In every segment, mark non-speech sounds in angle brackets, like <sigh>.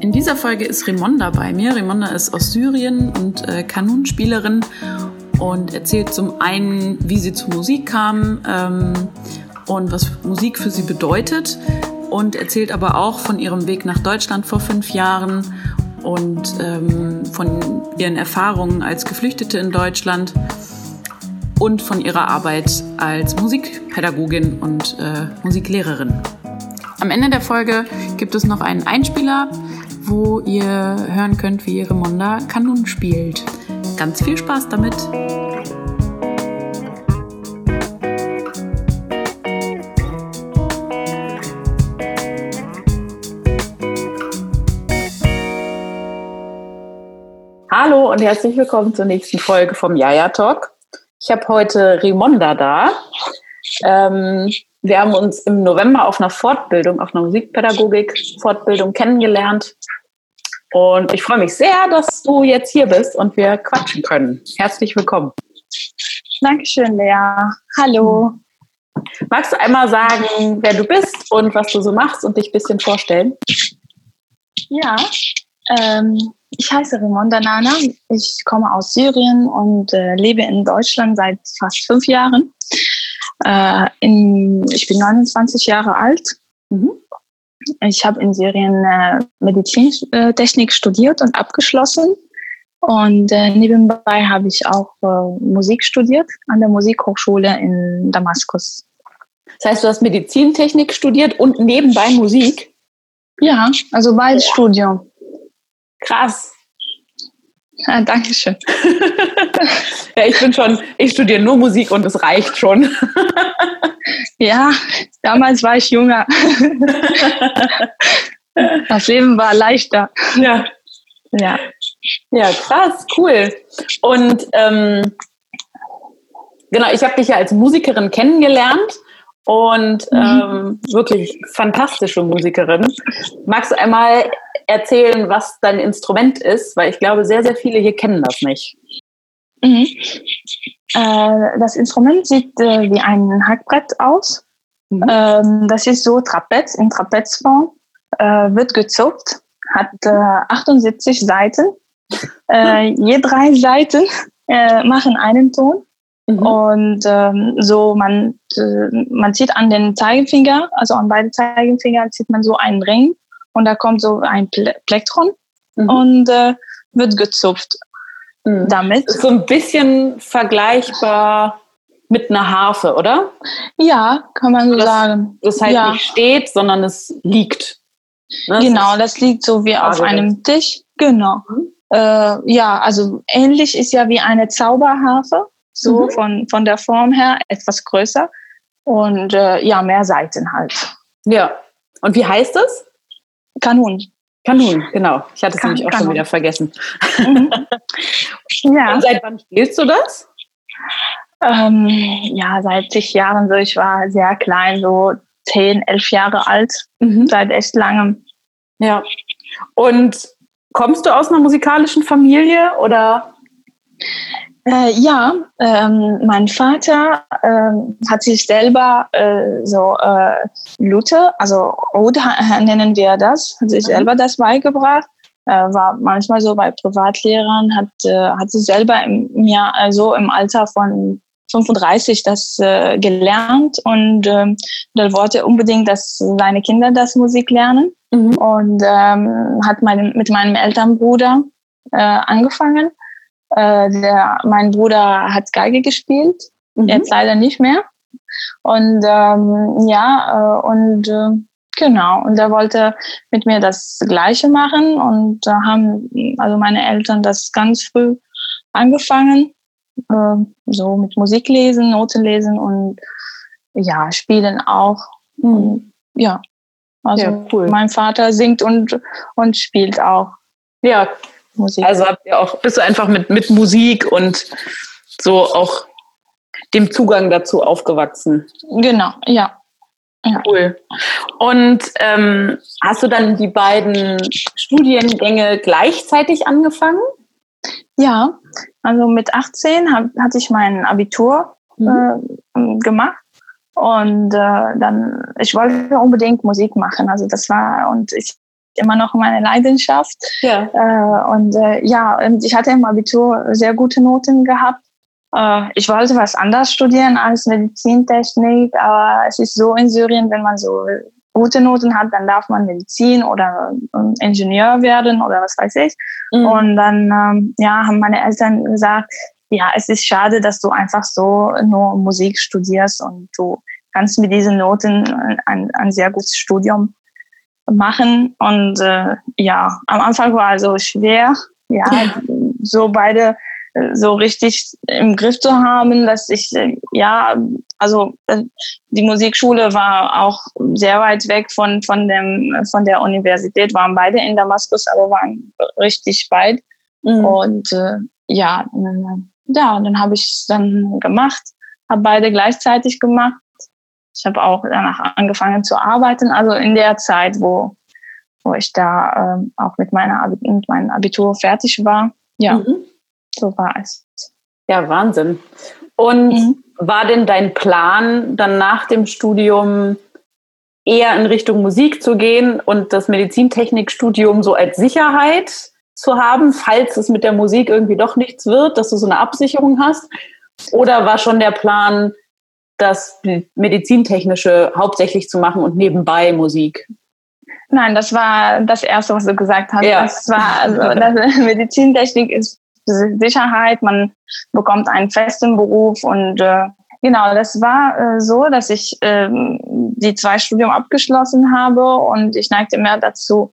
In dieser Folge ist Rimonda bei mir. Rimonda ist aus Syrien und äh, Kanunspielerin und erzählt zum einen, wie sie zur Musik kam ähm, und was Musik für sie bedeutet und erzählt aber auch von ihrem Weg nach Deutschland vor fünf Jahren und ähm, von ihren Erfahrungen als Geflüchtete in Deutschland und von ihrer Arbeit als Musikpädagogin und äh, Musiklehrerin. Am Ende der Folge gibt es noch einen Einspieler, wo ihr hören könnt, wie Ramonda Kanun spielt. Ganz viel Spaß damit! Hallo und herzlich willkommen zur nächsten Folge vom Jaja Talk. Ich habe heute Rimonda da. Ähm, wir haben uns im November auf einer Fortbildung, auf einer Musikpädagogik-Fortbildung kennengelernt. Und ich freue mich sehr, dass du jetzt hier bist und wir quatschen können. Herzlich willkommen. Dankeschön, Lea. Hallo. Magst du einmal sagen, wer du bist und was du so machst und dich ein bisschen vorstellen? Ja, ähm, ich heiße Rimonda Nana. Ich komme aus Syrien und äh, lebe in Deutschland seit fast fünf Jahren. Äh, in, ich bin 29 Jahre alt. Mhm. Ich habe in Syrien äh, Medizintechnik studiert und abgeschlossen. Und äh, nebenbei habe ich auch äh, Musik studiert an der Musikhochschule in Damaskus. Das heißt, du hast Medizintechnik studiert und nebenbei Musik? Ja, also beides ja. Studium. Krass. Ja, danke schön. <laughs> ja, ich bin schon, ich studiere nur Musik und es reicht schon. <laughs> ja, damals war ich jünger. <laughs> das Leben war leichter. Ja. Ja. Ja, krass, cool. Und ähm, genau, ich habe dich ja als Musikerin kennengelernt und mhm. ähm, wirklich fantastische Musikerin. Magst du einmal erzählen, was dein Instrument ist? Weil ich glaube, sehr, sehr viele hier kennen das nicht. Mhm. Äh, das Instrument sieht äh, wie ein Hackbrett aus. Mhm. Ähm, das ist so Trapez, in Trapezform, äh, wird gezupft, hat 78 Seiten. <laughs> je drei Seiten machen einen Ton. Mhm. Und ähm, so, man, äh, man zieht an den Zeigefinger, also an beiden Zeigefinger zieht man so einen Ring und da kommt so ein Plektron mhm. und äh, wird gezupft. Mhm. Damit. So ein bisschen vergleichbar mit einer Harfe, oder? Ja, kann man so das, sagen. Das halt ja. nicht steht, sondern es liegt. Ne? Genau, das liegt so wie auf einem Tisch. Genau. Mhm. Äh, ja, also ähnlich ist ja wie eine Zauberharfe so mhm. von, von der Form her etwas größer und äh, ja, mehr Seiten halt. Ja. Und wie heißt es? Kanun. Kanun, genau. Ich hatte es nämlich auch Kanun. schon wieder vergessen. Mhm. <laughs> ja. Und seit wann spielst du das? Ähm, ja, seit zig Jahren so. Ich war sehr klein, so zehn, elf Jahre alt. Mhm. Seit echt langem. Ja. Und kommst du aus einer musikalischen Familie oder? Äh, ja, ähm, mein Vater ähm, hat sich selber äh, so äh, Lute, also Oud <laughs> nennen wir das, hat sich mhm. selber das beigebracht. Äh, war manchmal so bei Privatlehrern, hat, äh, hat sich selber im Jahr, also im Alter von 35 das äh, gelernt und ähm, dann wollte unbedingt, dass seine Kinder das Musik lernen mhm. und ähm, hat mein, mit meinem Elternbruder äh, angefangen äh, der, mein Bruder hat Geige gespielt, mhm. jetzt leider nicht mehr. Und ähm, ja, äh, und äh, genau, und er wollte mit mir das Gleiche machen und da haben also meine Eltern das ganz früh angefangen, äh, so mit Musik lesen, Noten lesen und ja, spielen auch. Mhm. Und, ja, also ja, cool. mein Vater singt und, und spielt auch. Ja, Musik. Also habt ihr auch, bist du einfach mit, mit Musik und so auch dem Zugang dazu aufgewachsen. Genau, ja. ja. Cool. Und ähm, hast du dann die beiden Studiengänge gleichzeitig angefangen? Ja, also mit 18 hab, hatte ich mein Abitur mhm. äh, gemacht und äh, dann, ich wollte unbedingt Musik machen. Also das war, und ich immer noch meine Leidenschaft. Ja. Äh, und äh, ja, ich hatte im Abitur sehr gute Noten gehabt. Äh, ich wollte was anderes studieren als Medizintechnik, aber es ist so in Syrien, wenn man so gute Noten hat, dann darf man Medizin oder ähm, Ingenieur werden oder was weiß ich. Mhm. Und dann ähm, ja, haben meine Eltern gesagt, ja, es ist schade, dass du einfach so nur Musik studierst und du kannst mit diesen Noten ein, ein sehr gutes Studium machen. Und äh, ja, am Anfang war es so schwer, ja, ja. so beide äh, so richtig im Griff zu haben, dass ich, äh, ja, also äh, die Musikschule war auch sehr weit weg von, von, dem, von der Universität, waren beide in Damaskus, aber waren richtig weit. Mhm. Und äh, ja, ja, dann habe ich es dann gemacht, habe beide gleichzeitig gemacht. Ich habe auch danach angefangen zu arbeiten, also in der Zeit, wo, wo ich da ähm, auch mit, meiner mit meinem Abitur fertig war. Ja, mhm. so war es. Ja, Wahnsinn. Und mhm. war denn dein Plan, dann nach dem Studium eher in Richtung Musik zu gehen und das Medizintechnikstudium so als Sicherheit zu haben, falls es mit der Musik irgendwie doch nichts wird, dass du so eine Absicherung hast? Oder war schon der Plan, das Medizintechnische hauptsächlich zu machen und nebenbei Musik? Nein, das war das Erste, was du gesagt hast. Ja. Das war also <laughs> das Medizintechnik ist Sicherheit, man bekommt einen festen Beruf und äh, genau, das war äh, so, dass ich äh, die zwei Studium abgeschlossen habe und ich neigte mehr dazu,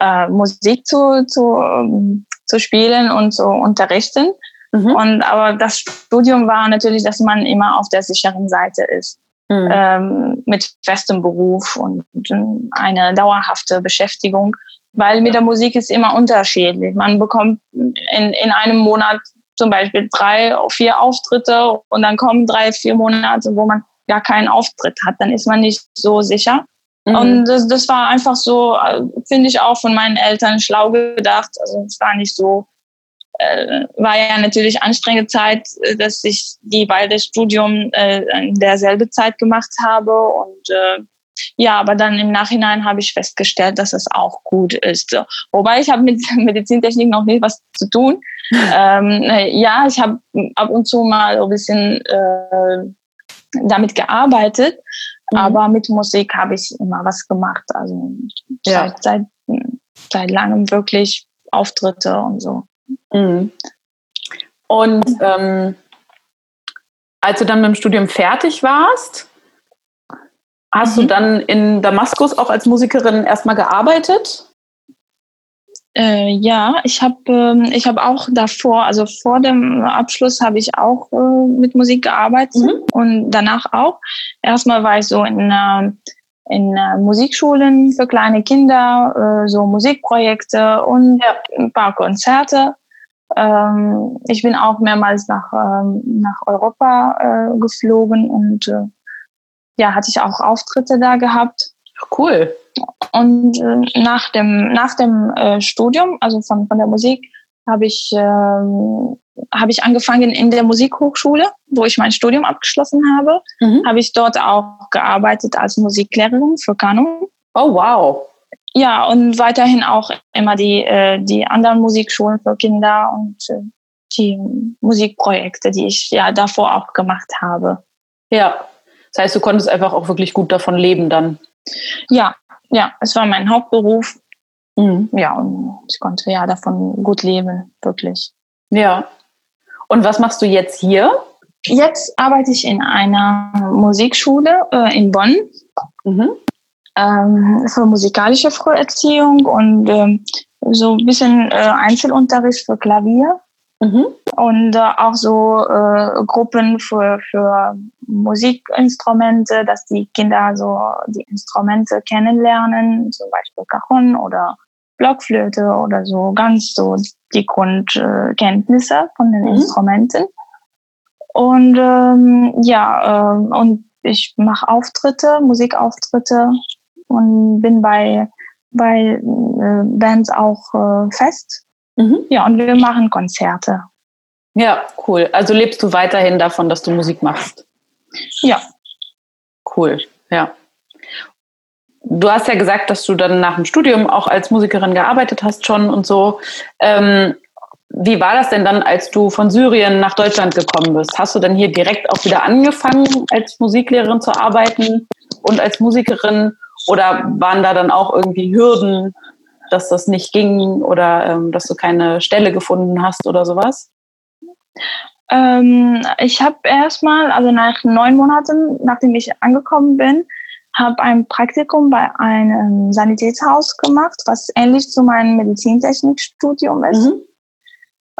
äh, Musik zu, zu, ähm, zu spielen und zu unterrichten. Mhm. Und aber das Studium war natürlich, dass man immer auf der sicheren Seite ist. Mhm. Ähm, mit festem Beruf und eine dauerhafte Beschäftigung. Weil mit der Musik ist immer unterschiedlich. Man bekommt in, in einem Monat zum Beispiel drei, vier Auftritte und dann kommen drei, vier Monate, wo man gar keinen Auftritt hat. Dann ist man nicht so sicher. Mhm. Und das, das war einfach so, äh, finde ich auch von meinen Eltern schlau gedacht. Also es war nicht so, äh, war ja natürlich anstrengende Zeit, äh, dass ich die beide Studium äh, in derselbe Zeit gemacht habe und äh, ja, aber dann im Nachhinein habe ich festgestellt, dass es auch gut ist. Wobei ich habe mit <laughs> Medizintechnik noch nicht was zu tun. <laughs> ähm, ja, ich habe ab und zu mal ein bisschen äh, damit gearbeitet, Mhm. Aber mit Musik habe ich immer was gemacht. Also ja. seit, seit, seit langem wirklich Auftritte und so. Mhm. Und ähm, als du dann mit dem Studium fertig warst, hast mhm. du dann in Damaskus auch als Musikerin erstmal gearbeitet? Äh, ja, ich habe ähm, ich habe auch davor, also vor dem Abschluss habe ich auch äh, mit Musik gearbeitet mhm. und danach auch. Erstmal war ich so in äh, in Musikschulen für kleine Kinder, äh, so Musikprojekte und ja. ein paar Konzerte. Ähm, ich bin auch mehrmals nach ähm, nach Europa äh, geflogen und äh, ja, hatte ich auch Auftritte da gehabt. Cool. Und äh, nach dem, nach dem äh, Studium, also von, von der Musik, habe ich, ähm, hab ich angefangen in der Musikhochschule, wo ich mein Studium abgeschlossen habe. Mhm. Habe ich dort auch gearbeitet als Musiklehrerin für Kanon. Oh, wow. Ja, und weiterhin auch immer die, äh, die anderen Musikschulen für Kinder und äh, die Musikprojekte, die ich ja davor auch gemacht habe. Ja, das heißt, du konntest einfach auch wirklich gut davon leben dann. Ja, ja, es war mein Hauptberuf. Mhm. Ja, und ich konnte ja davon gut leben, wirklich. Ja. Und was machst du jetzt hier? Jetzt arbeite ich in einer Musikschule äh, in Bonn mhm. Ähm, für musikalische Früherziehung und ähm, so ein bisschen äh, Einzelunterricht für Klavier. Mhm. Und äh, auch so äh, Gruppen für, für Musikinstrumente, dass die Kinder so die Instrumente kennenlernen, zum Beispiel Cajon oder Blockflöte oder so, ganz so die Grundkenntnisse von den mhm. Instrumenten. Und ähm, ja, äh, und ich mache Auftritte, Musikauftritte und bin bei, bei äh, Bands auch äh, fest Mhm. Ja, und wir machen Konzerte. Ja, cool. Also lebst du weiterhin davon, dass du Musik machst? Ja. Cool, ja. du hast ja gesagt, dass du dann nach dem Studium auch als Musikerin gearbeitet hast schon und so. Ähm, wie war das denn dann, als du von Syrien nach Deutschland gekommen bist? Hast du dann hier direkt auch wieder angefangen, als Musiklehrerin zu arbeiten und als Musikerin? Oder waren da dann auch irgendwie Hürden, dass das nicht ging oder ähm, dass du keine Stelle gefunden hast oder sowas? Ähm, ich habe erstmal, also nach neun Monaten, nachdem ich angekommen bin, habe ein Praktikum bei einem Sanitätshaus gemacht, was ähnlich zu meinem Medizintechnikstudium ist. Mhm.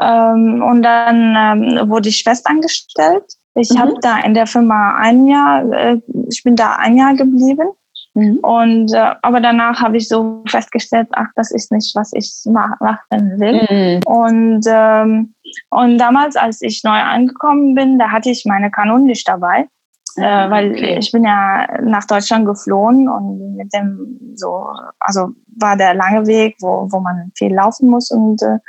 Ähm, und dann ähm, wurde ich festangestellt. Ich mhm. habe da in der Firma ein Jahr, äh, ich bin da ein Jahr geblieben. Mhm. Und äh, aber danach habe ich so festgestellt, ach, das ist nicht, was ich machen will. Mhm. Und ähm, und damals, als ich neu angekommen bin, da hatte ich meine Kanonen nicht dabei. Äh, weil okay. ich bin ja nach Deutschland geflohen und mit dem so, also war der lange Weg, wo, wo man viel laufen muss und äh,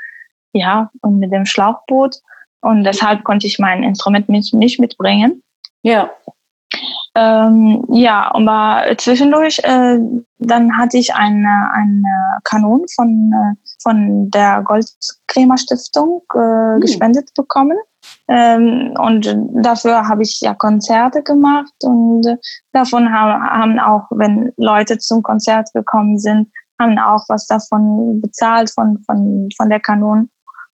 ja, und mit dem Schlauchboot. Und deshalb konnte ich mein Instrument nicht, nicht mitbringen. Ja. Ähm, ja, aber zwischendurch, äh, dann hatte ich eine, eine Kanon von, äh, von der Goldkrämer Stiftung äh, hm. gespendet bekommen. Ähm, und dafür habe ich ja Konzerte gemacht und davon haben, haben auch, wenn Leute zum Konzert gekommen sind, haben auch was davon bezahlt von, von, von der Kanon.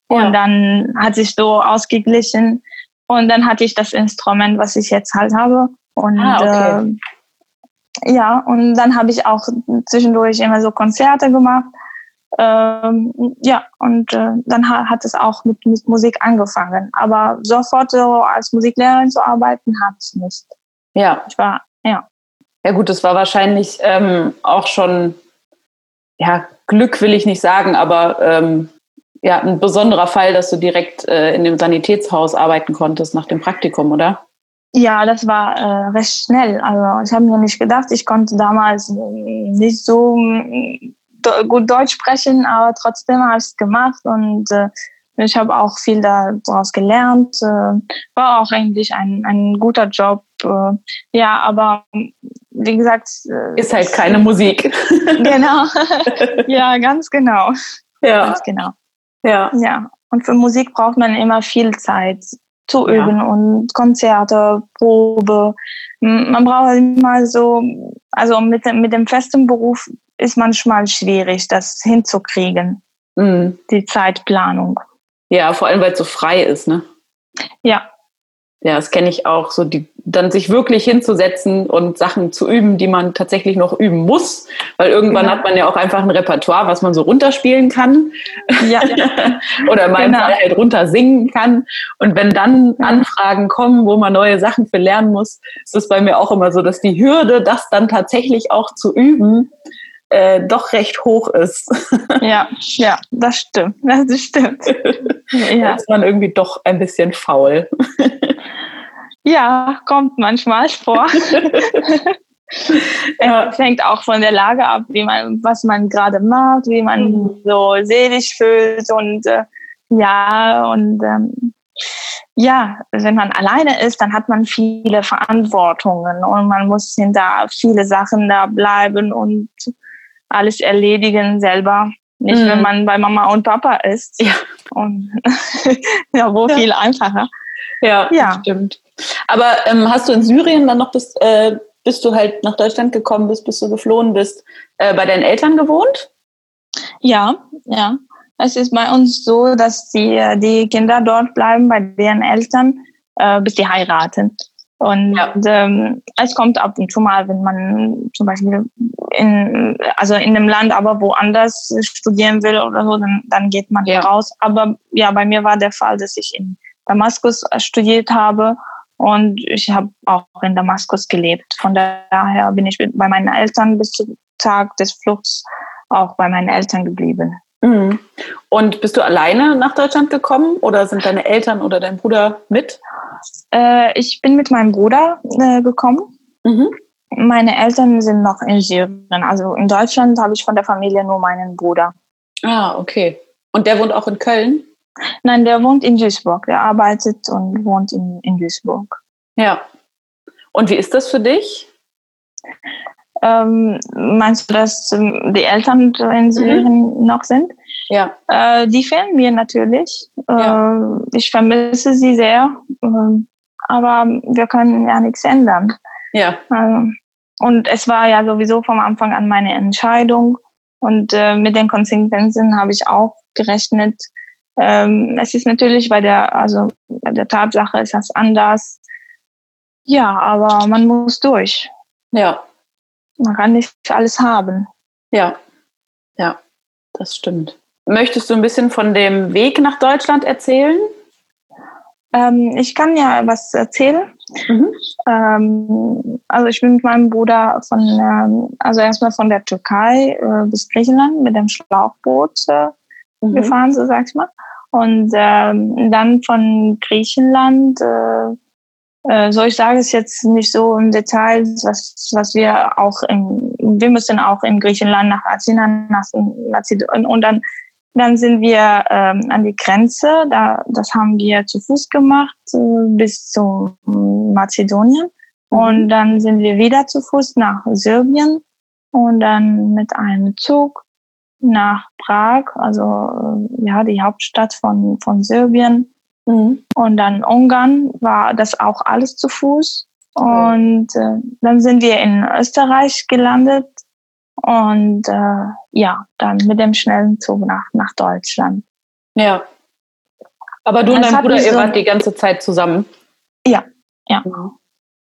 Und ja. dann hat sich so ausgeglichen. Und dann hatte ich das Instrument, was ich jetzt halt habe. Und ah, okay. äh, ja, und dann habe ich auch zwischendurch immer so Konzerte gemacht. Ähm, ja, und äh, dann hat, hat es auch mit, mit Musik angefangen. Aber sofort so als Musiklehrerin zu arbeiten, hat es nicht. Ja. Ich war, ja. Ja gut, das war wahrscheinlich ähm, auch schon, ja, Glück will ich nicht sagen, aber ähm, ja, ein besonderer Fall, dass du direkt äh, in dem Sanitätshaus arbeiten konntest nach dem Praktikum, oder? Ja, das war äh, recht schnell. Also ich habe mir nicht gedacht, ich konnte damals nicht so mm, gut Deutsch sprechen, aber trotzdem habe ich es gemacht und äh, ich habe auch viel daraus gelernt. Äh, war auch eigentlich ein, ein guter Job. Äh, ja, aber wie gesagt. Äh, Ist halt keine Musik. <laughs> genau. <laughs> ja, ganz genau. Ja. Ganz genau. Ja. Ja. Und für Musik braucht man immer viel Zeit zu üben ja. und Konzerte, Probe. Man braucht immer so, also mit, mit dem festen Beruf ist manchmal schwierig, das hinzukriegen, mhm. die Zeitplanung. Ja, vor allem, weil es so frei ist, ne? Ja. Ja, das kenne ich auch, so die, dann sich wirklich hinzusetzen und Sachen zu üben, die man tatsächlich noch üben muss, weil irgendwann genau. hat man ja auch einfach ein Repertoire, was man so runterspielen kann ja, <laughs> oder mal genau. halt runter singen kann. Und wenn dann Anfragen kommen, wo man neue Sachen für lernen muss, ist es bei mir auch immer so, dass die Hürde, das dann tatsächlich auch zu üben, äh, doch recht hoch ist. <laughs> Ja, ja, das stimmt. Das stimmt. <laughs> ja. Da ist man irgendwie doch ein bisschen faul. Ja, kommt manchmal vor. <laughs> <laughs> ja. Es hängt auch von der Lage ab, wie man, was man gerade macht, wie man mhm. so seelisch fühlt und äh, ja, und ähm, ja, wenn man alleine ist, dann hat man viele Verantwortungen und man muss hinter viele Sachen da bleiben und alles erledigen selber. Nicht, mhm. wenn man bei Mama und Papa ist. Ja. Und <laughs> ja, wo ja. viel einfacher. Ja, ja. stimmt. Aber ähm, hast du in Syrien dann noch bis, äh, bis du halt nach Deutschland gekommen bist, bis du geflohen bist, äh, bei deinen Eltern gewohnt? Ja, ja. Es ist bei uns so, dass die, die Kinder dort bleiben bei deren Eltern, äh, bis die heiraten. Und ja. ähm, es kommt ab und zu mal, wenn man zum Beispiel in, also in einem Land, aber woanders studieren will oder so, dann, dann geht man ja. raus. Aber ja, bei mir war der Fall, dass ich in Damaskus studiert habe und ich habe auch in Damaskus gelebt. Von daher bin ich bei meinen Eltern bis zum Tag des Fluchts auch bei meinen Eltern geblieben. Mhm. Und bist du alleine nach Deutschland gekommen oder sind deine Eltern oder dein Bruder mit? Äh, ich bin mit meinem Bruder äh, gekommen. Mhm. Meine Eltern sind noch in Syrien. Also in Deutschland habe ich von der Familie nur meinen Bruder. Ah, okay. Und der wohnt auch in Köln? Nein, der wohnt in Duisburg. Der arbeitet und wohnt in, in Duisburg. Ja. Und wie ist das für dich? Ähm, meinst du, dass ähm, die Eltern in Mhm. Syrien noch sind? Ja. Äh, die fehlen mir natürlich. Ja. Äh, ich vermisse sie sehr. Ähm, aber wir können ja nichts ändern. Ja. Ähm, und es war ja sowieso vom Anfang an meine Entscheidung. Und äh, mit den Konsequenzen habe ich auch gerechnet. Ähm, es ist natürlich bei der, also bei der Tatsache ist das anders. Ja, aber man muss durch. Ja. Man kann nicht alles haben. Ja. Ja. Das stimmt. Möchtest du ein bisschen von dem Weg nach Deutschland erzählen? Ähm, ich kann ja was erzählen. Mhm. Ähm, also ich bin mit meinem Bruder von, ähm, also erstmal von der Türkei äh, bis Griechenland mit dem Schlauchboot äh, Mhm. gefahren, so sag ich mal. Und ähm, dann von Griechenland, äh, äh, so ich sage es jetzt nicht so im Detail, was, was wir auch in, wir müssen auch in Griechenland nach Athen, nach Mazedonien und dann, dann sind wir ähm, an die Grenze, da, das haben wir zu Fuß gemacht äh, bis zu Mazedonien. Und dann sind wir wieder zu Fuß nach Serbien und dann mit einem Zug nach Prag, also äh, ja, die Hauptstadt von, von Serbien. Mhm. Und dann Ungarn war das auch alles zu Fuß. Und äh, dann sind wir in Österreich gelandet und äh, ja, dann mit dem schnellen Zug nach, nach Deutschland. Ja. Aber du und dein Bruder, ihr so- wart die ganze Zeit zusammen. Ja, ja. Mhm.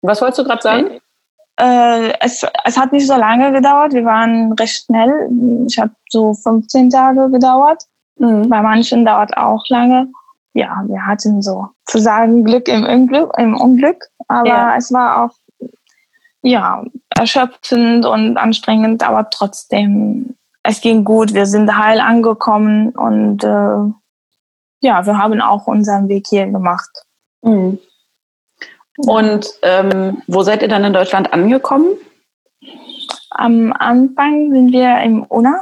Was wolltest du gerade sagen? Äh, es, es hat nicht so lange gedauert, wir waren recht schnell. Ich habe so 15 Tage gedauert. Mhm. Bei manchen dauert auch lange. Ja, wir hatten so zu sagen Glück im Unglück, im Unglück. Aber Ja. es war auch ja erschöpfend und anstrengend, aber trotzdem es ging gut. Wir sind heil angekommen und äh, ja, wir haben auch unseren Weg hier gemacht. Mhm. Und ähm, wo seid ihr dann in Deutschland angekommen? Am Anfang sind wir im Unna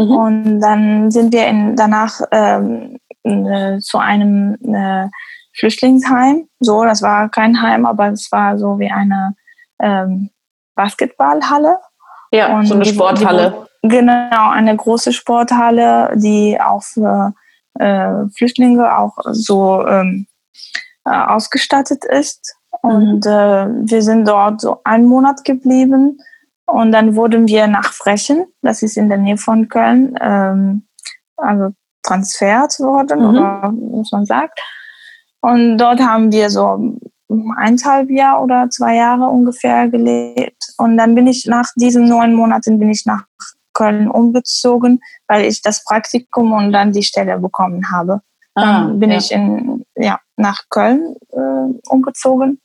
Mhm. und dann sind wir in, danach ähm, äh, zu einem äh, Flüchtlingsheim. So, das war kein Heim, aber es war so wie eine ähm, Basketballhalle. Ja, Und so eine die- Sporthalle. Die, genau, eine große Sporthalle, die auch für äh, Flüchtlinge auch so ähm, äh, ausgestattet ist. Und äh, wir sind dort so einen Monat geblieben. Und dann wurden wir nach Frechen, das ist in der Nähe von Köln, ähm, also transfert worden, Mhm. oder was man sagt. Und dort haben wir so eineinhalb Jahr oder zwei Jahre ungefähr gelebt. Und dann bin ich nach diesen neun Monaten bin ich nach Köln umgezogen, weil ich das Praktikum und dann die Stelle bekommen habe. Dann bin Ah, ja. ich in, ja, nach Köln äh, umgezogen.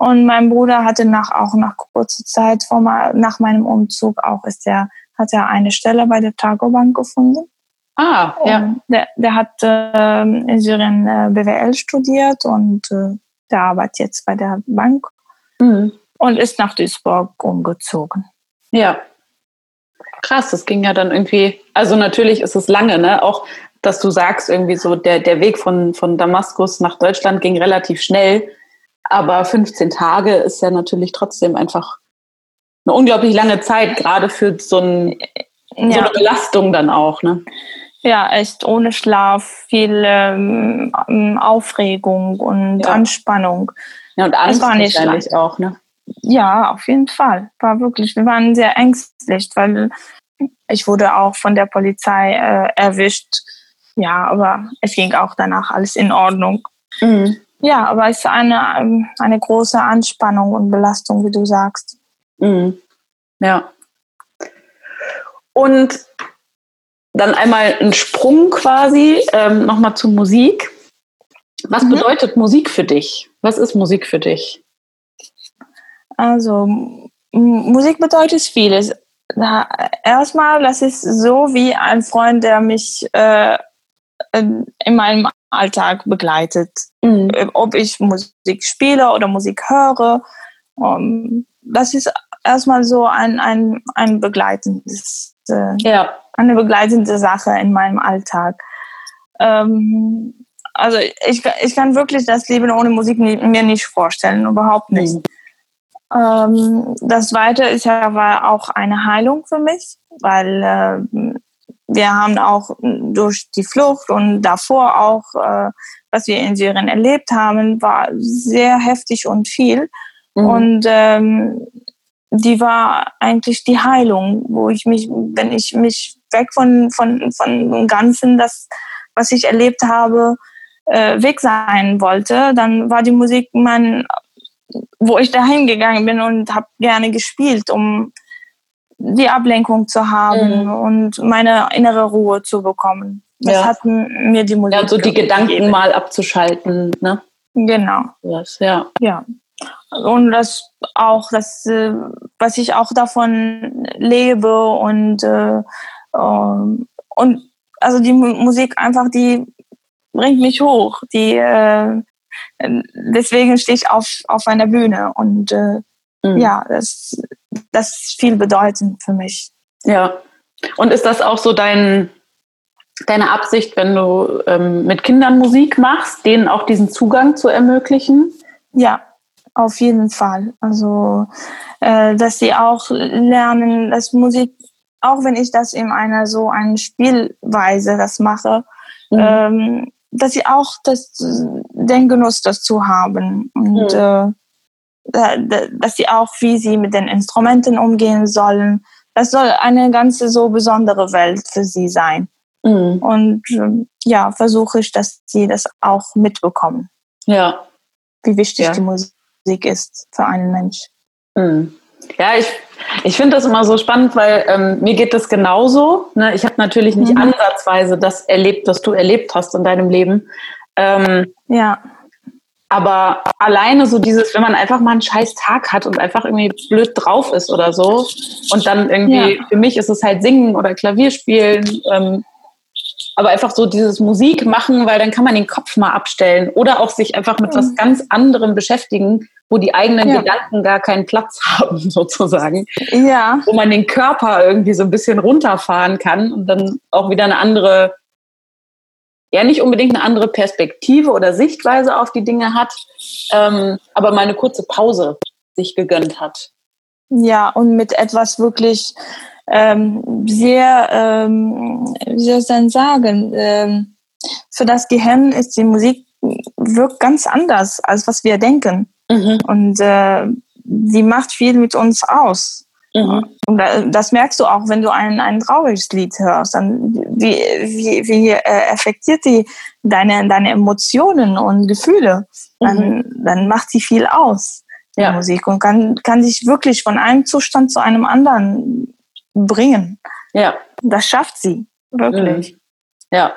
Und mein Bruder hatte nach, auch nach kurzer Zeit vor, nach meinem Umzug auch ist er, hat er eine Stelle bei der Targobank gefunden. Ah, ja. Und Der, der hat ähm, in Syrien äh, BWL studiert und äh, der arbeitet jetzt bei der Bank Mhm. und ist nach Duisburg umgezogen. Ja. Krass, das ging ja dann irgendwie, also natürlich ist es lange, ne? Auch, dass du sagst, irgendwie so, der, der Weg von, von Damaskus nach Deutschland ging relativ schnell, aber 15 Tage ist ja natürlich trotzdem einfach eine unglaublich lange Zeit, gerade für so, ein, so Ja, eine Belastung dann auch, ne? ja, echt ohne Schlaf, viel ähm, Aufregung und Ja. Anspannung. Ja, und Angst war nicht wahrscheinlich auch, ne? Ja, auf jeden Fall. War wirklich, wir waren sehr ängstlich, weil ich wurde auch von der Polizei äh, erwischt. Ja, aber es ging auch danach alles in Ordnung. Mhm. Ja, aber es ist eine, ähm, eine große Anspannung und Belastung, wie du sagst. Mhm. Ja. Und dann einmal ein Sprung quasi ähm, nochmal zur Musik. Was Mhm. bedeutet Musik für dich? Was ist Musik für dich? Also M- Musik bedeutet vieles. Erstmal, das ist so wie ein Freund, der mich äh, in in meinem Alltag begleitet. Mhm. äh, ob ich Musik spiele oder Musik höre. Um, das ist erstmal so ein, ein, ein begleitendes, äh, Ja. eine begleitende Sache in meinem Alltag. Ähm, also ich, ich kann wirklich das Leben ohne Musik mir nicht vorstellen, überhaupt nicht. Mhm. Ähm, das Zweite ist ja war auch eine Heilung für mich, weil äh, wir haben auch durch die Flucht und davor auch, äh, was wir in Syrien erlebt haben, war sehr heftig und viel. Mhm. Und ähm, die war eigentlich die Heilung, wo ich mich, wenn ich mich weg von, von, von dem Ganzen, das, was ich erlebt habe, äh, weg sein wollte, dann war die Musik mein, wo ich dahin gegangen bin und habe gerne gespielt, um die Ablenkung zu haben mhm. und meine innere Ruhe zu bekommen. Das ja. hat mir die Musik. Ja, so die Gedanken gegeben. mal abzuschalten, ne? Genau. Das, ja. Ja. Und das auch, das, äh, was ich auch davon lebe und, äh, ähm, und also die Musik einfach, die bringt mich hoch. Die, äh, deswegen stehe ich auf, auf einer Bühne und äh, mhm. ja, das, das ist viel bedeutend für mich. Ja. Und ist das auch so dein, deine Absicht, wenn du ähm, mit Kindern Musik machst, denen auch diesen Zugang zu ermöglichen? Ja, auf jeden Fall. Also, äh, dass sie auch lernen, dass Musik, auch wenn ich das in einer so einer Spielweise das mache, mhm. ähm, dass sie auch das, den Genuss dazu haben und mhm. äh, dass sie auch, wie sie mit den Instrumenten umgehen sollen. Das soll eine ganze so besondere Welt für sie sein. Mhm. Und äh, ja, versuche ich, dass sie das auch mitbekommen. Ja. Wie wichtig ja. die Musik ist für einen Mensch. Mhm. Ja, ich, ich finde das immer so spannend, weil ähm, mir geht das genauso. Ne? Ich habe natürlich nicht mhm. ansatzweise das erlebt, was du erlebt hast in deinem Leben. Ähm, ja. Aber alleine so dieses, wenn man einfach mal einen scheiß Tag hat und einfach irgendwie blöd drauf ist oder so und dann irgendwie, ja. für mich ist es halt Singen oder Klavierspielen, ähm, aber einfach so dieses Musik machen, weil dann kann man den Kopf mal abstellen oder auch sich einfach mit mhm. was ganz anderem beschäftigen, wo die eigenen ja. Gedanken gar keinen Platz <laughs> haben, sozusagen. Ja. Wo man den Körper irgendwie so ein bisschen runterfahren kann und dann auch wieder eine andere, ja, nicht unbedingt eine andere Perspektive oder Sichtweise auf die Dinge hat, ähm, aber mal eine kurze Pause sich gegönnt hat. Ja, und mit etwas wirklich ähm, sehr, ähm, wie soll ich denn sagen, ähm, für das Gehirn ist die Musik wirkt ganz anders, als was wir denken. Mhm. Und äh, die macht viel mit uns aus. Mhm. Und das merkst du auch, wenn du ein, ein trauriges Lied hörst. Dann wie, wie, wie äh, affektiert die deine, deine Emotionen und Gefühle? Dann, mhm. dann macht sie viel aus, die ja. Musik, und kann, kann sich wirklich von einem Zustand zu einem anderen bringen. Ja. Das schafft sie, wirklich. Mhm. Ja,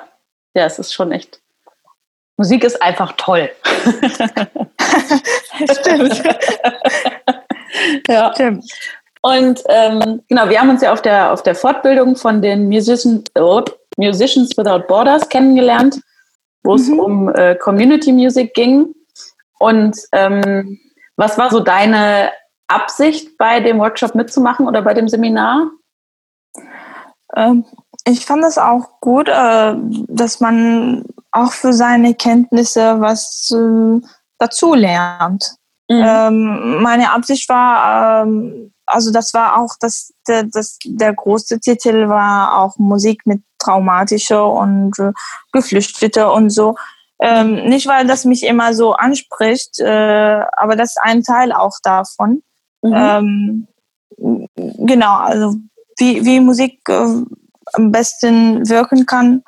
ja, es ist schon echt. Musik ist einfach toll. <laughs> Stimmt. <laughs> ja. Stimmt. Und ähm, genau, wir haben uns ja auf der, auf der Fortbildung von den Musician, oh, Musicians Without Borders kennengelernt, wo es mhm. um äh, Community Music ging. Und ähm, was war so deine Absicht, bei dem Workshop mitzumachen oder bei dem Seminar? Ähm, ich fand es auch gut, äh, dass man auch für seine Kenntnisse was äh, dazu lernt. Mhm. Ähm, meine Absicht war, ähm, also das war auch das, der, das, der große Titel war auch Musik mit traumatischer und äh, Geflüchtete und so. Ähm, nicht, weil das mich immer so anspricht, äh, aber das ist ein Teil auch davon. Mhm. Ähm, genau, also wie, wie Musik äh, am besten wirken kann,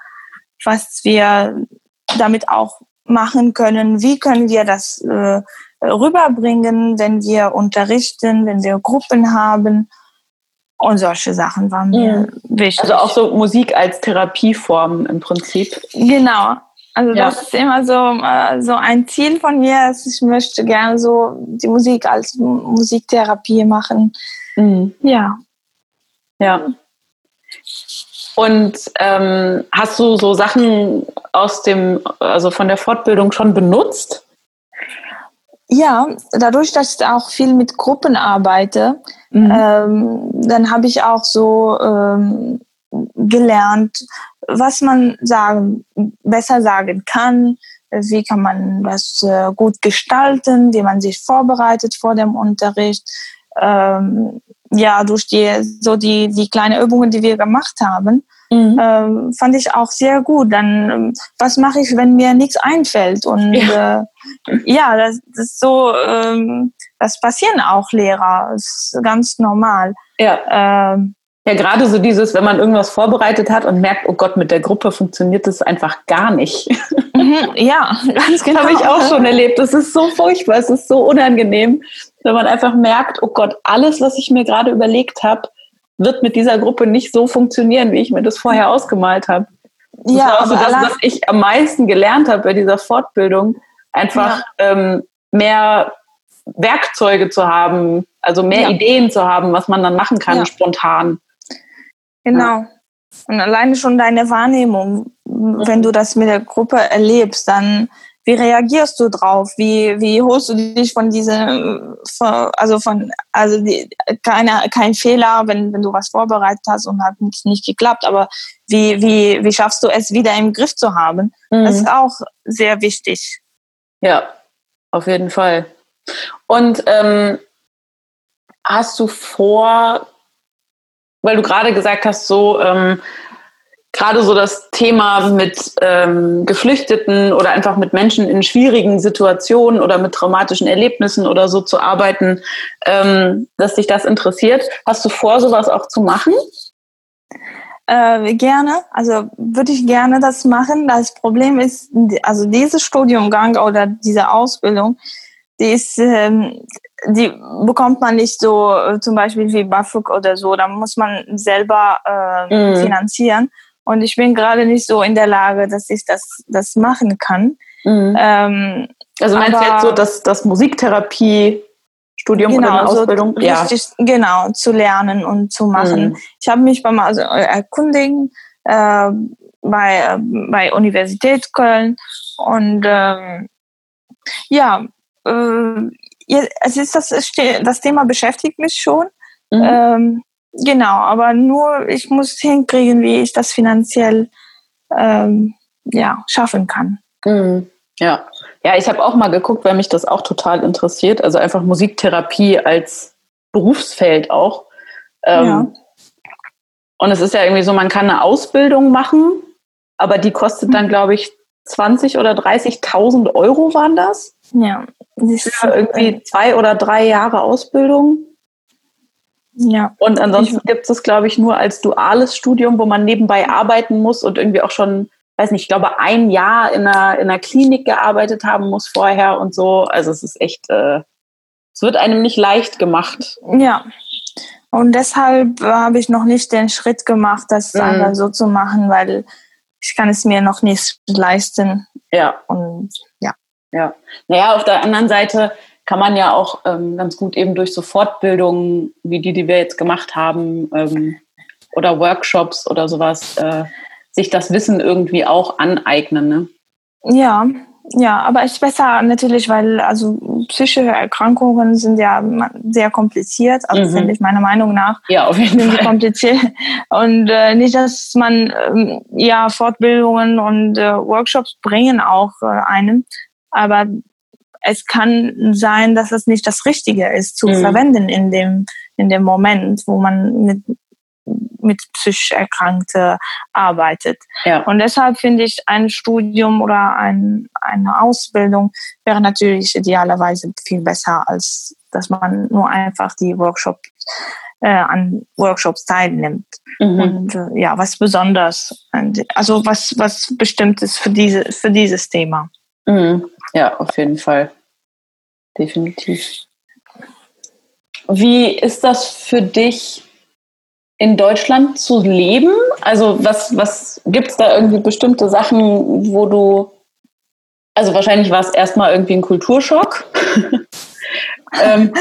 was wir damit auch machen können, wie können wir das äh, rüberbringen, wenn wir unterrichten, wenn wir Gruppen haben. Und solche Sachen waren mir mhm. wichtig. Also auch so Musik als Therapieform im Prinzip. Genau. Also ja. das ist immer so, äh, so ein Ziel von mir. Ich möchte gerne so die Musik als Musiktherapie machen. Mhm. Ja. Ja. Und ähm, hast du so Sachen aus dem, also von der Fortbildung schon benutzt? Ja, dadurch, dass ich auch viel mit Gruppen arbeite, mhm. ähm, dann habe ich auch so ähm, gelernt, was man sagen, besser sagen kann, wie kann man das äh, gut gestalten, wie man sich vorbereitet vor dem Unterricht. Ähm, ja, durch die, so die, die kleinen Übungen, die wir gemacht haben, mhm. ähm, fand ich auch sehr gut. Dann, ähm, was mache ich, wenn mir nichts einfällt? Und ja, äh, ja das, das ist so, ähm, das passieren auch Lehrer, das ist ganz normal. Ja. Ähm, ja, gerade so dieses, wenn man irgendwas vorbereitet hat und merkt, oh Gott, mit der Gruppe funktioniert das einfach gar nicht. Mhm, ja, <laughs> ganz genau. Habe ich auch schon erlebt. Das ist so furchtbar, es ist so unangenehm, wenn man einfach merkt, oh Gott, alles, was ich mir gerade überlegt habe, wird mit dieser Gruppe nicht so funktionieren, wie ich mir das vorher ausgemalt habe. Das ja, war auch so das, was ich am meisten gelernt habe bei dieser Fortbildung. Einfach ja. ähm, mehr Werkzeuge zu haben, also mehr ja. Ideen zu haben, was man dann machen kann, ja. spontan. Genau. Und alleine schon deine Wahrnehmung, wenn du das mit der Gruppe erlebst, dann wie reagierst du drauf? Wie, wie holst du dich von diesem, also von, also die, keine, kein Fehler, wenn, wenn du was vorbereitet hast und hat nicht, nicht geklappt, aber wie, wie, wie schaffst du es wieder im Griff zu haben? Mhm. Das ist auch sehr wichtig. Ja, auf jeden Fall. Und ähm, hast du vor, weil du gerade gesagt hast, so ähm, gerade so das Thema mit ähm, Geflüchteten oder einfach mit Menschen in schwierigen Situationen oder mit traumatischen Erlebnissen oder so zu arbeiten, ähm, dass dich das interessiert. Hast du vor, sowas auch zu machen? Äh, gerne, also würde ich gerne das machen. Das Problem ist, also dieses Studiumgang oder diese Ausbildung, die ist, ähm, die bekommt man nicht so äh, zum Beispiel wie BAföG oder so. Da muss man selber äh, mhm. finanzieren. Und ich bin gerade nicht so in der Lage, dass ich das, das machen kann. Mhm. Ähm, also meinst du jetzt so, dass das Musiktherapie Studium genau, oder eine Ausbildung? So ja. richtig, genau, zu lernen und zu machen. Mhm. Ich habe mich beim also, erkundigen äh, bei, bei Universität Köln und ähm, ja, äh, es ist das, das Thema beschäftigt mich schon. Mhm. Ähm, genau, aber nur ich muss hinkriegen, wie ich das finanziell ähm, ja, schaffen kann. Mhm. Ja. ja, ich habe auch mal geguckt, weil mich das auch total interessiert. Also einfach Musiktherapie als Berufsfeld auch. Ähm, ja. Und es ist ja irgendwie so, man kann eine Ausbildung machen, aber die kostet dann, mhm. glaube ich, 20 oder 30.000 Euro waren das. Ja. Für irgendwie zwei oder drei Jahre Ausbildung. Ja. Und ansonsten gibt es, glaube ich, nur als duales Studium, wo man nebenbei arbeiten muss und irgendwie auch schon, weiß nicht, ich glaube, ein Jahr in einer, in einer Klinik gearbeitet haben muss vorher und so. Also es ist echt, äh, es wird einem nicht leicht gemacht. Ja. Und deshalb habe ich noch nicht den Schritt gemacht, das mhm. einfach so zu machen, weil ich kann es mir noch nicht leisten. Ja. Und ja. Ja. Naja, auf der anderen Seite kann man ja auch ähm, ganz gut eben durch so Fortbildungen wie die, die wir jetzt gemacht haben, ähm, oder Workshops oder sowas, äh, sich das Wissen irgendwie auch aneignen. Ne? Ja, ja, aber es ist besser natürlich, weil also psychische Erkrankungen sind ja sehr kompliziert, also mhm. finde ich meiner Meinung nach. Ja, auf jeden Fall. kompliziert. Und äh, nicht, dass man ähm, ja Fortbildungen und äh, Workshops bringen auch äh, einem, aber es kann sein, dass es nicht das Richtige ist zu mhm. verwenden in dem in dem Moment, wo man mit mit psychisch Erkrankte arbeitet. Ja. Und deshalb finde ich ein Studium oder ein, eine Ausbildung wäre natürlich idealerweise viel besser, als dass man nur einfach die Workshops äh, an Workshops teilnimmt. Mhm. Und äh, ja, was besonders, also was, was bestimmtes für diese, für dieses Thema. Mhm. Ja, auf jeden Fall. Definitiv. Wie ist das für dich in Deutschland zu leben? Also was, was gibt es da irgendwie bestimmte Sachen, wo du, also wahrscheinlich war es erstmal irgendwie ein Kulturschock. <laughs> ähm,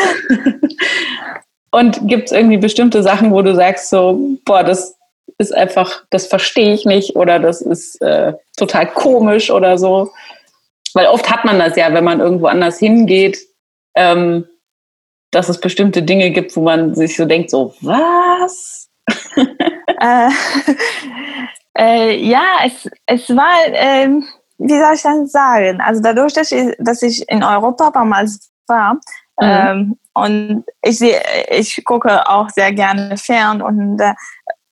und gibt es irgendwie bestimmte Sachen, wo du sagst so, boah, das ist einfach, das verstehe ich nicht oder das ist äh, total komisch oder so. Weil oft hat man das ja, wenn man irgendwo anders hingeht, ähm, dass es bestimmte Dinge gibt, wo man sich so denkt, so, was? <laughs> äh, <laughs> äh, ja, es, es war, äh, wie soll ich das sagen? Also dadurch, dass ich, dass ich in Europa damals war, mhm. ähm, und ich sehe, ich gucke auch sehr gerne fern und äh,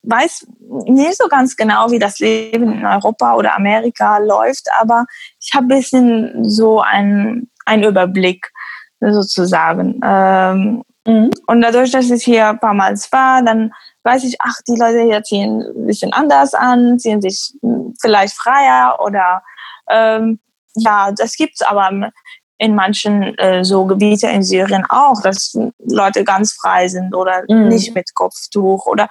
weiß nicht so ganz genau, wie das Leben in Europa oder Amerika läuft, aber ich habe ein bisschen so einen, einen Überblick sozusagen. Ähm, mhm. Und dadurch, dass ich hier ein paar Mal war, dann weiß ich, ach, die Leute hier ziehen ein bisschen anders an, ziehen sich vielleicht freier oder ähm, ja, das gibt's aber in manchen äh, so Gebiete in Syrien auch, dass Leute ganz frei sind oder mhm. nicht mit Kopftuch oder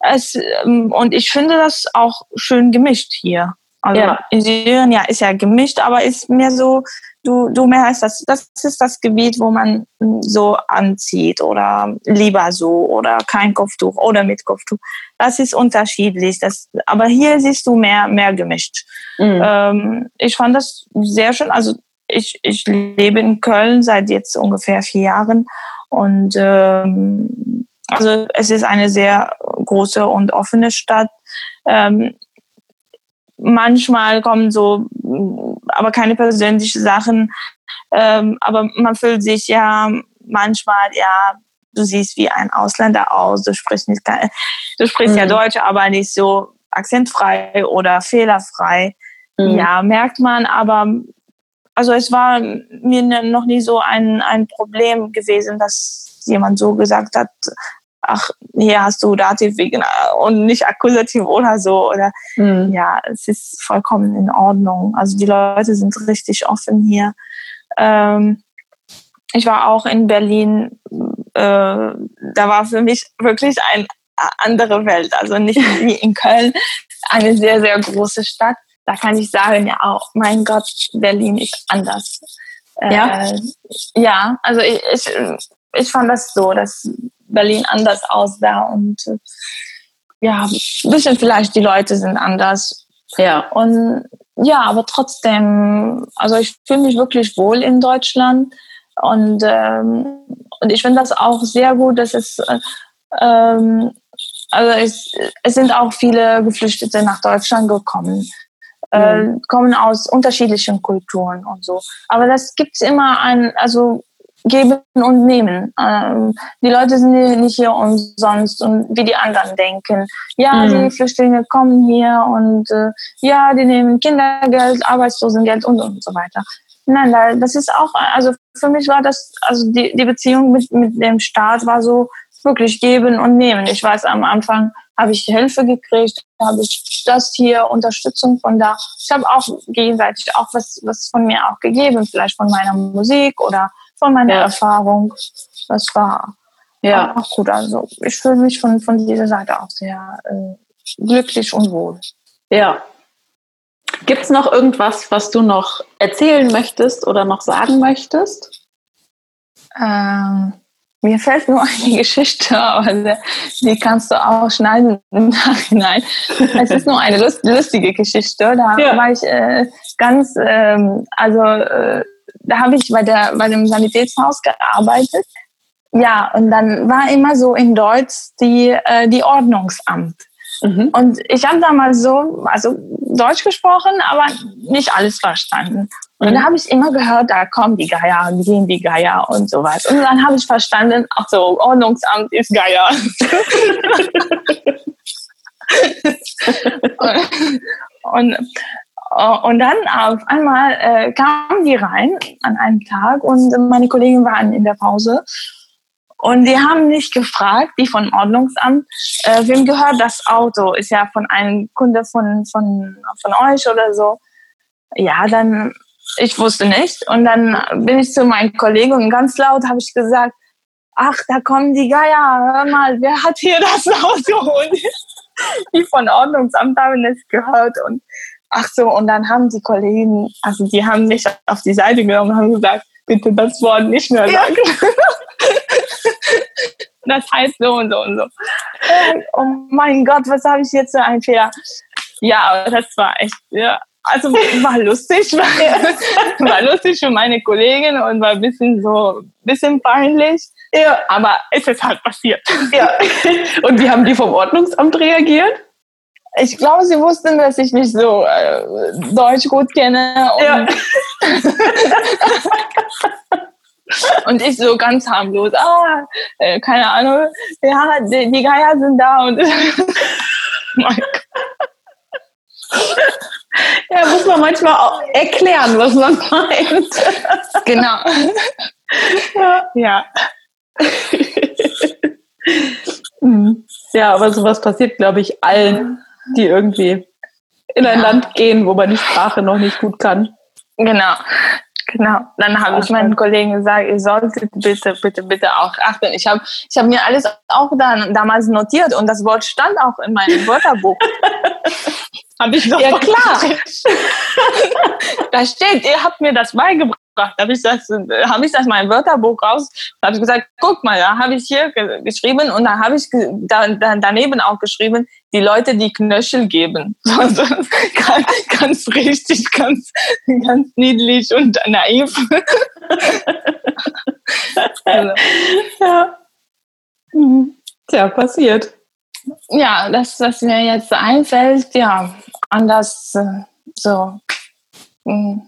es, ähm, und ich finde das auch schön gemischt hier. Also ja. in Syrien ja ist ja gemischt, aber ist mehr so, du, du merkst, das, das ist das Gebiet, wo man so anzieht oder lieber so oder kein Kopftuch oder mit Kopftuch. Das ist unterschiedlich. Das, aber hier siehst du mehr, mehr gemischt. Mhm. Ähm, ich fand das sehr schön. Also ich, ich lebe in Köln seit jetzt ungefähr vier Jahren und ähm, also es ist eine sehr große und offene Stadt. Ähm, manchmal kommen so, aber keine persönlichen Sachen. Ähm, aber man fühlt sich ja manchmal, ja, du siehst wie ein Ausländer aus. Du sprichst nicht, du sprichst mhm. ja Deutsch, aber nicht so akzentfrei oder fehlerfrei. Mhm. Ja, merkt man, aber also es war mir noch nie so ein, ein Problem gewesen, dass jemand so gesagt hat, ach, hier hast du Dativ und nicht Akkusativ oder so. Oder mhm. ja, es ist vollkommen in Ordnung. Also die Leute sind richtig offen hier. Ähm, ich war auch in Berlin, äh, da war für mich wirklich eine andere Welt. Also nicht <laughs> wie in Köln, eine sehr, sehr große Stadt. Da kann ich sagen, ja auch, mein Gott, Berlin ist anders. Ja, äh, ja also ich, ich, ich fand das so, dass Berlin anders aussah und äh, ja, ein bisschen vielleicht die Leute sind anders. Ja. Und ja, aber trotzdem, also ich fühle mich wirklich wohl in Deutschland und, ähm, und ich finde das auch sehr gut, dass es, äh, ähm, also es, es sind auch viele Geflüchtete nach Deutschland gekommen. Äh, mhm. kommen aus unterschiedlichen Kulturen und so. Aber das gibt es immer ein, also geben und nehmen. Ähm, die Leute sind nicht hier umsonst und wie die anderen denken. Ja, mhm. die Flüchtlinge kommen hier und äh, ja, die nehmen Kindergeld, Arbeitslosengeld und, und so weiter. Nein, das ist auch, also für mich war das, also die, die Beziehung mit, mit dem Staat war so wirklich geben und nehmen. Ich weiß, am Anfang habe ich Hilfe gekriegt, habe ich das hier, Unterstützung von da. Ich habe auch gegenseitig auch was, was von mir auch gegeben, vielleicht von meiner Musik oder von meiner ja. Erfahrung. Das war ja. auch gut. Also ich fühle mich von, von dieser Seite auch sehr äh, glücklich und wohl. Ja. Gibt es noch irgendwas, was du noch erzählen möchtest oder noch sagen möchtest? Ähm, mir fällt nur eine <laughs> Geschichte, aber die kannst du auch schneiden im Nachhinein. Es ist nur eine lustige Geschichte. Da ja. war ich äh, ganz, ähm, also äh, da habe ich bei, der, bei dem Sanitätshaus gearbeitet. Ja, und dann war immer so in Deutsch die, äh, die Ordnungsamt. Mhm. Und ich habe damals so, also Deutsch gesprochen, aber nicht alles verstanden. Und mhm. dann habe ich immer gehört, da kommen die Geier, gehen die Geier und sowas. Und dann habe ich verstanden, ach so, Ordnungsamt ist Geier. <laughs> <laughs> und, äh, und dann auf einmal äh, kamen die rein an einem Tag und meine Kollegen waren in der Pause. Und die haben nicht gefragt, die von Ordnungsamt, äh, wem gehört das Auto? Ist ja von einem Kunde von, von, von euch oder so. Ja, dann, ich wusste nicht. Und dann bin ich zu meinen Kollegen und ganz laut habe ich gesagt, ach, da kommen die Geier, hör mal, wer hat hier das Auto? Und die von Ordnungsamt haben es gehört und ach so, und dann haben die Kollegen, also die haben mich auf die Seite genommen und haben gesagt, bitte das Wort nicht mehr sagen. Ja. <laughs> das heißt so und so und so. Oh mein Gott, was habe ich jetzt für einen Fehler? Ja, das war echt, ja, also war lustig, <laughs> war, war lustig für meine Kollegin und war ein bisschen so, ein bisschen peinlich. Ja. Aber es ist halt passiert. Ja. <laughs> Und wie haben die vom Ordnungsamt reagiert? Ich glaube, sie wussten, dass ich nicht so äh, Deutsch gut kenne. Und, ja. <laughs> und ich so ganz harmlos, ah, äh, keine Ahnung, ja, die, die Geier sind da und <laughs> mein. Ja, muss man manchmal auch erklären, was man <laughs> meint. Genau. Ja. ja. Mhm. Ja, aber sowas passiert, glaube ich, allen, die irgendwie in ein ja. Land gehen, wo man die Sprache noch nicht gut kann. Genau. Genau. Dann habe ich meinen Kollegen gesagt, ihr solltet bitte, bitte, bitte auch achten. Ich habe ich hab mir alles auch dann, damals notiert und das Wort stand auch in meinem <laughs> Wörterbuch. <laughs> habe ich doch Ja, klar. <laughs> da steht, ihr habt mir das beigebracht habe ich das, habe ich das mein Wörterbuch raus habe gesagt, guck mal, da habe ich hier geschrieben und da habe ich da, da, daneben auch geschrieben, die Leute, die Knöchel geben. <laughs> Also, ganz, ganz richtig, ganz, ganz niedlich und naiv. also, <laughs> ja. Mhm. Tja, passiert. Ja, das, was mir jetzt einfällt, ja, anders äh, so. Mh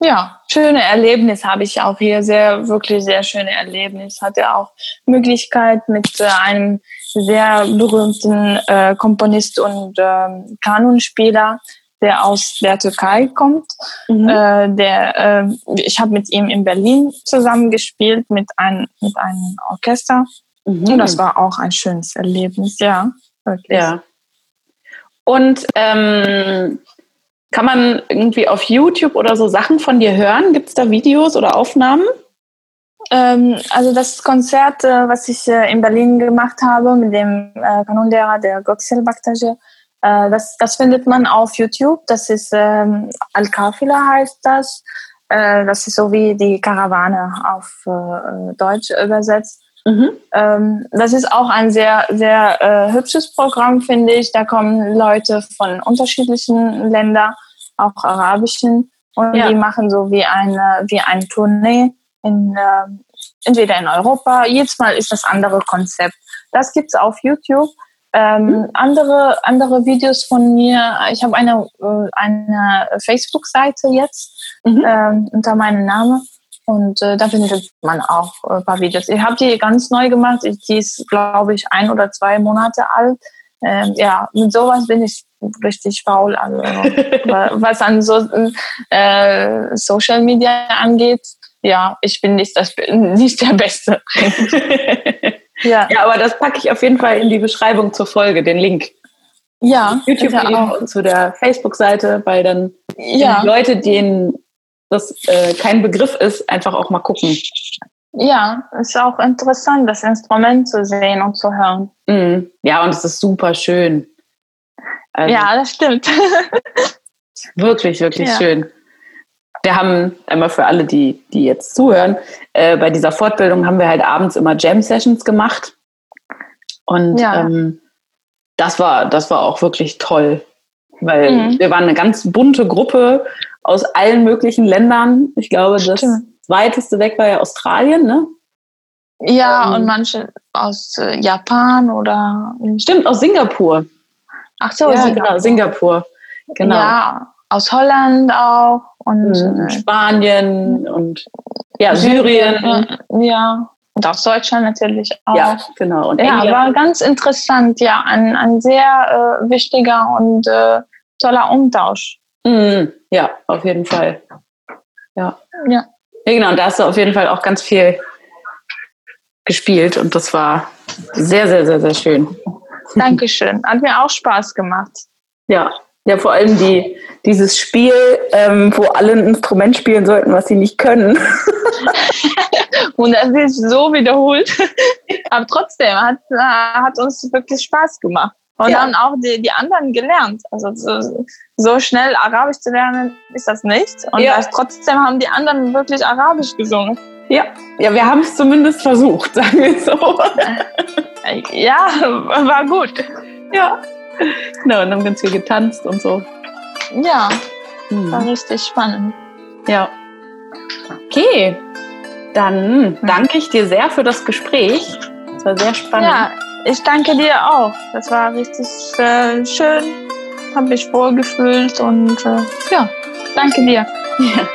ja, schöne Erlebnis habe ich auch hier, sehr, wirklich sehr schöne Erlebnis. Hatte auch Möglichkeit mit äh, einem sehr berühmten äh, Komponist und äh, Kanonspieler, der aus der Türkei kommt. Mhm. Äh, der, äh, ich habe mit ihm in Berlin zusammengespielt mit, ein, mit einem Orchester. Mhm. Und das war auch ein schönes Erlebnis, ja. Wirklich. Ja. Und ähm, kann man irgendwie auf YouTube oder so Sachen von dir hören? Gibt es da Videos oder Aufnahmen? Ähm, also das Konzert, äh, was ich äh, in Berlin gemacht habe mit dem äh, Kanonlehrer der Göksel Baktaji, äh, das, das findet man auf YouTube. Das ist ähm, Al-Kafila heißt das. Äh, das ist so wie die Karawane auf äh, Deutsch übersetzt. Mhm. Ähm, das ist auch ein sehr, sehr hübsches Programm, finde ich. Da kommen Leute von unterschiedlichen Ländern, auch arabischen, und ja. die machen so wie eine, wie ein Tournee in, äh, entweder in Europa. Jedes Mal ist das andere Konzept. Das gibt's auf YouTube. Ähm, mhm. andere, andere Videos von mir. Ich habe eine, äh, eine Facebook-Seite jetzt mhm. ähm, unter meinem Namen. Und äh, da findet man auch ein paar Videos. Ich habe die ganz neu gemacht. Ich, die ist, glaube ich, ein oder zwei Monate alt. Ähm, ja, mit sowas bin ich richtig faul. Also, <laughs> was an so, äh, Social Media angeht, ja, ich bin nicht, das, nicht der Beste. <laughs> ja. ja, aber das packe ich auf jeden Fall in die Beschreibung zur Folge, den Link. Ja, YouTube auch. zu der Facebook-Seite, weil dann ja. die Leute, denen das äh, kein Begriff ist, einfach auch mal gucken. Ja, ist auch interessant, das Instrument zu sehen und zu hören. Mm, ja, und es ist super schön. Also, ja, das stimmt. <laughs> wirklich, wirklich ja. schön. Wir haben einmal für alle, die, die jetzt zuhören, äh, bei dieser Fortbildung haben wir halt abends immer Jam-Sessions gemacht. Und ja. ähm, das war, das war auch wirklich toll. Weil mhm. wir waren eine ganz bunte Gruppe aus allen möglichen Ländern. Ich glaube, das weiteste weg war ja Australien, ne? Ja, ähm, und manche aus äh, Japan oder. Stimmt, aus Singapur. Ach so, ja, Singapur. genau, Singapur. Genau. Ja, aus Holland auch und mhm, Spanien und ja, Syrien. Ja, und aus Deutschland natürlich auch. Ja, genau. Und ja, war ganz interessant, ja, ein, ein sehr äh, wichtiger und äh, toller Umtausch. Mhm. Ja, auf jeden Fall. Ja. ja. Ja, genau. Und da hast du auf jeden Fall auch ganz viel gespielt und das war sehr, sehr, sehr, sehr schön. Dankeschön. Hat mir auch Spaß gemacht. Ja, ja, vor allem die, dieses Spiel, ähm, wo alle ein Instrument spielen sollten, was sie nicht können. <laughs> und das ist so wiederholt. <laughs> Aber trotzdem hat, hat uns wirklich Spaß gemacht. Und ja. dann auch die, die anderen gelernt. Also so, so, schnell Arabisch zu lernen ist das nicht. Und ja. trotzdem haben die anderen wirklich Arabisch gesungen. Ja, ja wir haben es zumindest versucht, sagen wir so. ja, war gut. Ja. Genau, und haben ganz viel getanzt und so. Ja, hm. war richtig spannend. Ja. Okay, dann danke ich dir sehr für das Gespräch. Es war sehr spannend. Ja, ich danke dir auch. Das war richtig äh, schön habe mich wohlgefühlt und äh, ja, danke dir. Ja,